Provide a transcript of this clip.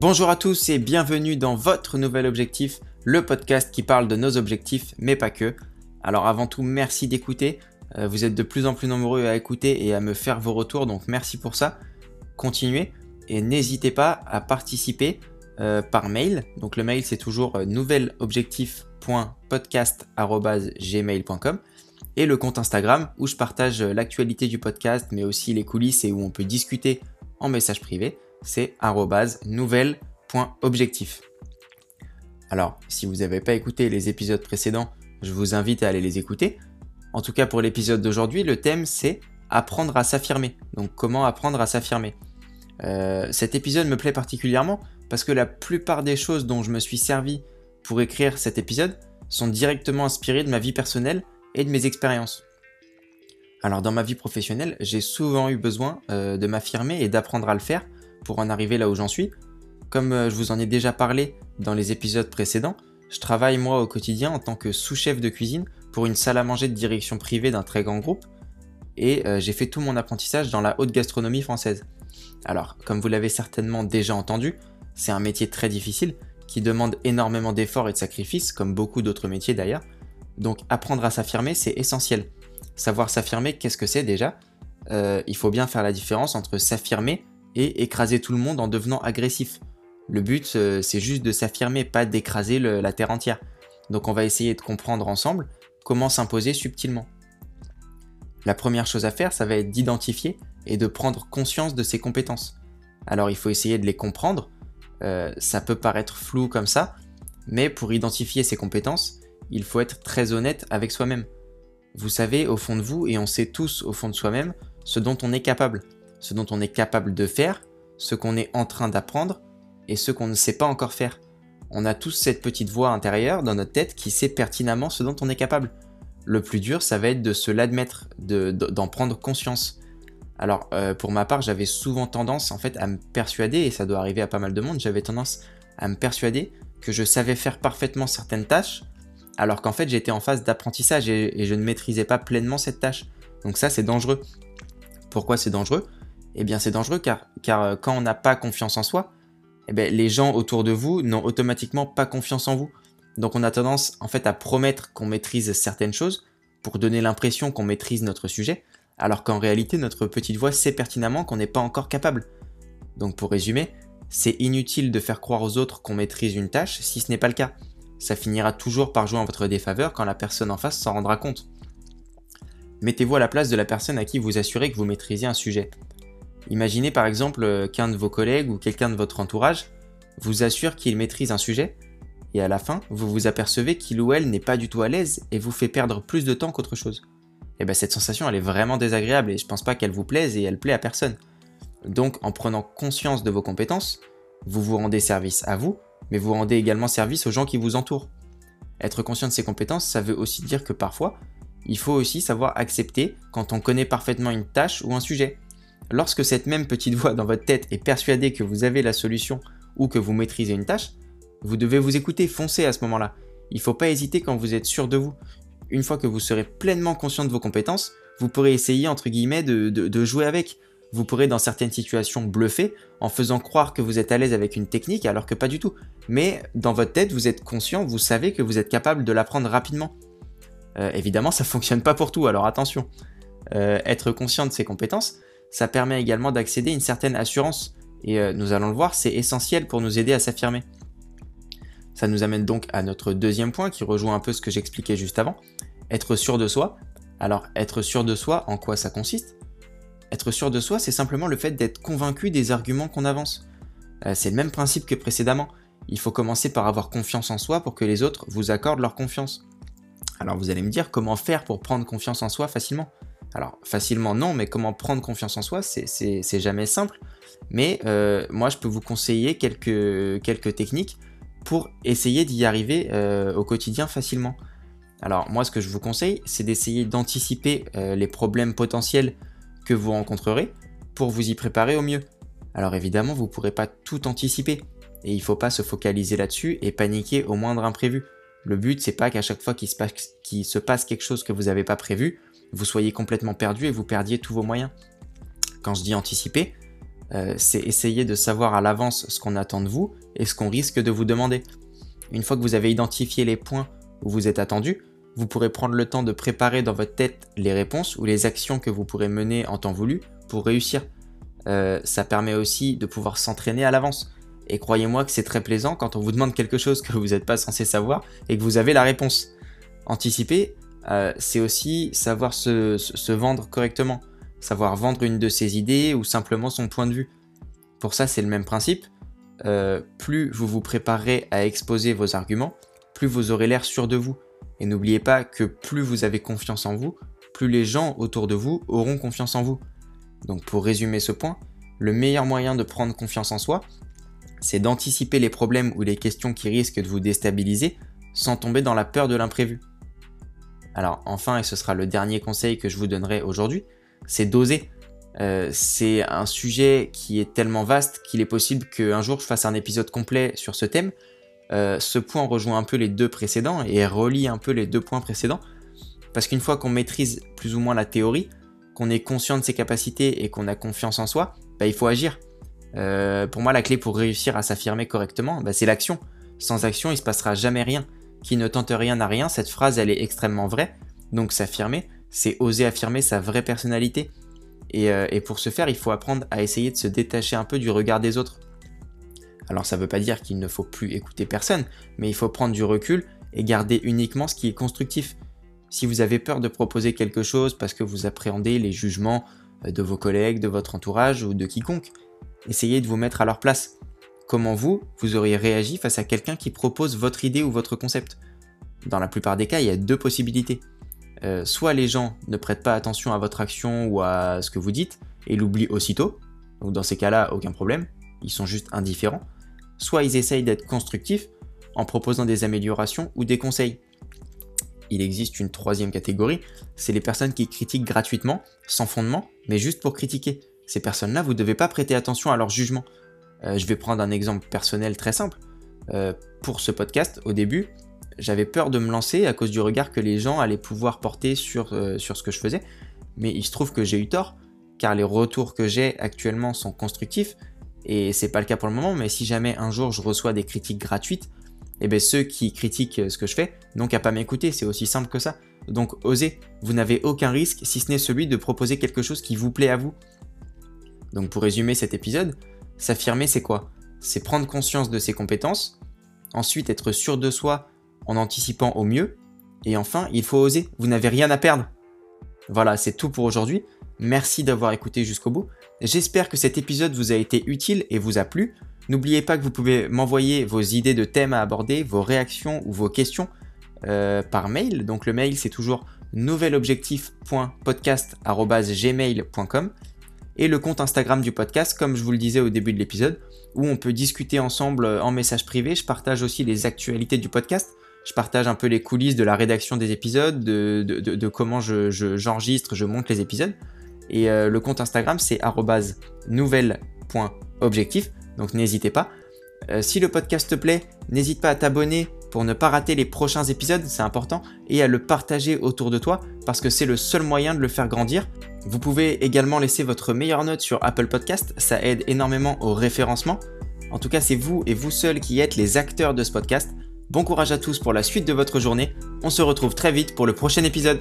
Bonjour à tous et bienvenue dans votre nouvel objectif, le podcast qui parle de nos objectifs, mais pas que. Alors avant tout, merci d'écouter. Euh, vous êtes de plus en plus nombreux à écouter et à me faire vos retours, donc merci pour ça. Continuez et n'hésitez pas à participer euh, par mail. Donc le mail c'est toujours euh, nouvelobjectif.podcast.gmail.com et le compte Instagram où je partage l'actualité du podcast mais aussi les coulisses et où on peut discuter en message privé c'est nouvelle.objectif. Alors, si vous n'avez pas écouté les épisodes précédents, je vous invite à aller les écouter. En tout cas, pour l'épisode d'aujourd'hui, le thème c'est apprendre à s'affirmer. Donc, comment apprendre à s'affirmer? Euh, Cet épisode me plaît particulièrement parce que la plupart des choses dont je me suis servi pour écrire cet épisode sont directement inspirées de ma vie personnelle et de mes expériences. Alors dans ma vie professionnelle, j'ai souvent eu besoin euh, de m'affirmer et d'apprendre à le faire pour en arriver là où j'en suis. Comme euh, je vous en ai déjà parlé dans les épisodes précédents, je travaille moi au quotidien en tant que sous-chef de cuisine pour une salle à manger de direction privée d'un très grand groupe et euh, j'ai fait tout mon apprentissage dans la haute gastronomie française. Alors, comme vous l'avez certainement déjà entendu, c'est un métier très difficile qui demande énormément d'efforts et de sacrifices, comme beaucoup d'autres métiers d'ailleurs. Donc apprendre à s'affirmer, c'est essentiel. Savoir s'affirmer, qu'est-ce que c'est déjà? Euh, Il faut bien faire la différence entre s'affirmer et écraser tout le monde en devenant agressif. Le but, euh, c'est juste de s'affirmer, pas d'écraser la terre entière. Donc on va essayer de comprendre ensemble comment s'imposer subtilement. La première chose à faire, ça va être d'identifier et de prendre conscience de ses compétences. Alors il faut essayer de les comprendre. Euh, ça peut paraître flou comme ça, mais pour identifier ses compétences, il faut être très honnête avec soi-même. Vous savez au fond de vous, et on sait tous au fond de soi-même, ce dont on est capable ce dont on est capable de faire, ce qu'on est en train d'apprendre et ce qu'on ne sait pas encore faire. On a tous cette petite voix intérieure dans notre tête qui sait pertinemment ce dont on est capable. Le plus dur, ça va être de se l'admettre, d'en prendre conscience. Alors, euh, pour ma part, j'avais souvent tendance en fait à me persuader, et ça doit arriver à pas mal de monde, j'avais tendance à me persuader que je savais faire parfaitement certaines tâches, alors qu'en fait j'étais en phase d'apprentissage et, et je ne maîtrisais pas pleinement cette tâche. Donc ça, c'est dangereux. Pourquoi c'est dangereux? Eh bien c'est dangereux car, euh, quand on n'a pas confiance en soi, eh bien, les gens autour de vous n'ont automatiquement pas confiance en vous. Donc on a tendance en fait à promettre qu'on maîtrise certaines choses pour donner l'impression qu'on maîtrise notre sujet, alors qu'en réalité notre petite voix sait pertinemment qu'on n'est pas encore capable. Donc pour résumer, c'est inutile de faire croire aux autres qu'on maîtrise une tâche si ce n'est pas le cas. Ça finira toujours par jouer en votre défaveur quand la personne en face s'en rendra compte. Mettez-vous à la place de la personne à qui vous assurez que vous maîtrisez un sujet. Imaginez par exemple euh, qu'un de vos collègues ou quelqu'un de votre entourage vous assure qu'il maîtrise un sujet, et à la fin, vous vous apercevez qu'il ou elle n'est pas du tout à l'aise et vous fait perdre plus de temps qu'autre chose. Et eh bien cette sensation, elle est vraiment désagréable et je pense pas qu'elle vous plaise et elle plaît à personne. Donc en prenant conscience de vos compétences, vous vous rendez service à vous, mais vous rendez également service aux gens qui vous entourent. Être conscient de ses compétences, ça veut aussi dire que parfois, il faut aussi savoir accepter quand on connaît parfaitement une tâche ou un sujet. Lorsque cette même petite voix dans votre tête est persuadée que vous avez la solution ou que vous maîtrisez une tâche, vous devez vous écouter, foncer à ce moment-là. Il ne faut pas hésiter quand vous êtes sûr de vous. Une fois que vous serez pleinement conscient de vos compétences, vous pourrez essayer entre guillemets de, jouer avec. Vous pourrez dans certaines situations bluffer en faisant croire que vous êtes à l'aise avec une technique alors que pas du tout. Mais dans votre tête, vous êtes conscient, vous savez que vous êtes capable de l'apprendre rapidement. Euh, évidemment, ça fonctionne pas pour tout, alors attention. Euh, être conscient de ses compétences, ça permet également d'accéder à une certaine assurance. Et euh, nous allons le voir, c'est essentiel pour nous aider à s'affirmer. Ça nous amène donc à notre deuxième point qui rejoint un peu ce que j'expliquais juste avant. Être sûr de soi. Alors, être sûr de soi, en quoi ça consiste? Être sûr de soi, c'est simplement le fait d'être convaincu des arguments qu'on avance. Euh, c'est le même principe que précédemment. Il faut commencer par avoir confiance en soi pour que les autres vous accordent leur confiance. Alors vous allez me dire comment faire pour prendre confiance en soi facilement? Alors facilement non, mais comment prendre confiance en soi, c'est jamais simple. Mais euh, moi, je peux vous conseiller quelques, techniques pour essayer d'y arriver euh, au quotidien facilement. Alors moi, ce que je vous conseille, c'est d'essayer d'anticiper euh, les problèmes potentiels que vous rencontrerez pour vous y préparer au mieux. Alors évidemment, vous ne pourrez pas tout anticiper et il ne faut pas se focaliser là-dessus et paniquer au moindre imprévu. Le but, c'est pas qu'à chaque fois qu'il se, passe quelque chose que vous n'avez pas prévu, vous soyez complètement perdu et vous perdiez tous vos moyens. Quand je dis anticiper, euh, c'est essayer de savoir à l'avance ce qu'on attend de vous et ce qu'on risque de vous demander. Une fois que vous avez identifié les points où vous êtes attendu, vous pourrez prendre le temps de préparer dans votre tête les réponses ou les actions que vous pourrez mener en temps voulu pour réussir. Euh, ça permet aussi de pouvoir s'entraîner à l'avance. Et croyez-moi que c'est très plaisant quand on vous demande quelque chose que vous n'êtes pas censé savoir et que vous avez la réponse. Anticiper, euh, c'est aussi savoir se, vendre correctement, savoir vendre une de ses idées ou simplement son point de vue. Pour ça, c'est le même principe. Euh, plus vous vous préparez à exposer vos arguments, plus vous aurez l'air sûr de vous. Et n'oubliez pas que plus vous avez confiance en vous, plus les gens autour de vous auront confiance en vous. Donc pour résumer ce point, le meilleur moyen de prendre confiance en soi, c'est d'anticiper les problèmes ou les questions qui risquent de vous déstabiliser sans tomber dans la peur de l'imprévu. Alors enfin, et ce sera le dernier conseil que je vous donnerai aujourd'hui, c'est d'oser. Euh, c'est un sujet qui est tellement vaste qu'il est possible qu'un jour je fasse un épisode complet sur ce thème. Euh, ce point rejoint un peu les deux précédents et relie un peu les deux points précédents. Parce qu'une fois qu'on maîtrise plus ou moins la théorie, qu'on est conscient de ses capacités et qu'on a confiance en soi, bah, il faut agir. Euh, pour moi, la clé pour réussir à s'affirmer correctement, bah, c'est l'action. Sans action, il se passera jamais rien. Qui ne tente rien n'a rien, cette phrase, elle est extrêmement vraie. Donc s'affirmer, c'est oser affirmer sa vraie personnalité. Et, euh, pour ce faire, il faut apprendre à essayer de se détacher un peu du regard des autres. Alors ça ne veut pas dire qu'il ne faut plus écouter personne, mais il faut prendre du recul et garder uniquement ce qui est constructif. Si vous avez peur de proposer quelque chose parce que vous appréhendez les jugements euh, de vos collègues, de votre entourage ou de quiconque, essayez de vous mettre à leur place. Comment vous, vous auriez réagi face à quelqu'un qui propose votre idée ou votre concept Dans la plupart des cas, il y a deux possibilités. Euh, soit les gens ne prêtent pas attention à votre action ou à ce que vous dites et l'oublient aussitôt, donc dans ces cas-là, aucun problème, ils sont juste indifférents. Soit ils essayent d'être constructifs en proposant des améliorations ou des conseils il existe une troisième catégorie, c'est les personnes qui critiquent gratuitement, sans fondement, mais juste pour critiquer. Ces personnes-là, vous ne devez pas prêter attention à leur jugement. Euh, je vais prendre un exemple personnel très simple. Euh, pour ce podcast, au début, j'avais peur de me lancer à cause du regard que les gens allaient pouvoir porter sur, euh, sur ce que je faisais, mais il se trouve que j'ai eu tort, car les retours que j'ai actuellement sont constructifs, et c'est pas le cas pour le moment, mais si jamais un jour je reçois des critiques gratuites, eh bien ceux qui critiquent ce que je fais n'ont qu'à pas m'écouter, c'est aussi simple que ça. Donc osez, vous n'avez aucun risque si ce n'est celui de proposer quelque chose qui vous plaît à vous. Donc pour résumer cet épisode, s'affirmer c'est quoi? C'est prendre conscience de ses compétences, ensuite être sûr de soi en anticipant au mieux, et enfin il faut oser, vous n'avez rien à perdre. Voilà, c'est tout pour aujourd'hui. Merci d'avoir écouté jusqu'au bout. J'espère que cet épisode vous a été utile et vous a plu. N'oubliez pas que vous pouvez m'envoyer vos idées de thèmes à aborder, vos réactions ou vos questions euh, par mail. Donc le mail c'est toujours nouvelobjectif.podcast.gmail.com et le compte Instagram du podcast comme je vous le disais au début de l'épisode où on peut discuter ensemble euh, en message privé. Je partage aussi les actualités du podcast. Je partage un peu les coulisses de la rédaction des épisodes, de, comment j'enregistre, je, monte les épisodes. Et euh, le compte Instagram c'est nouvelle.objectif. Donc n'hésitez pas. Euh, si le podcast te plaît, n'hésite pas à t'abonner pour ne pas rater les prochains épisodes, c'est important, et à le partager autour de toi parce que c'est le seul moyen de le faire grandir. Vous pouvez également laisser votre meilleure note sur Apple Podcast, ça aide énormément au référencement. En tout cas, c'est vous et vous seuls qui êtes les acteurs de ce podcast. Bon courage à tous pour la suite de votre journée. On se retrouve très vite pour le prochain épisode.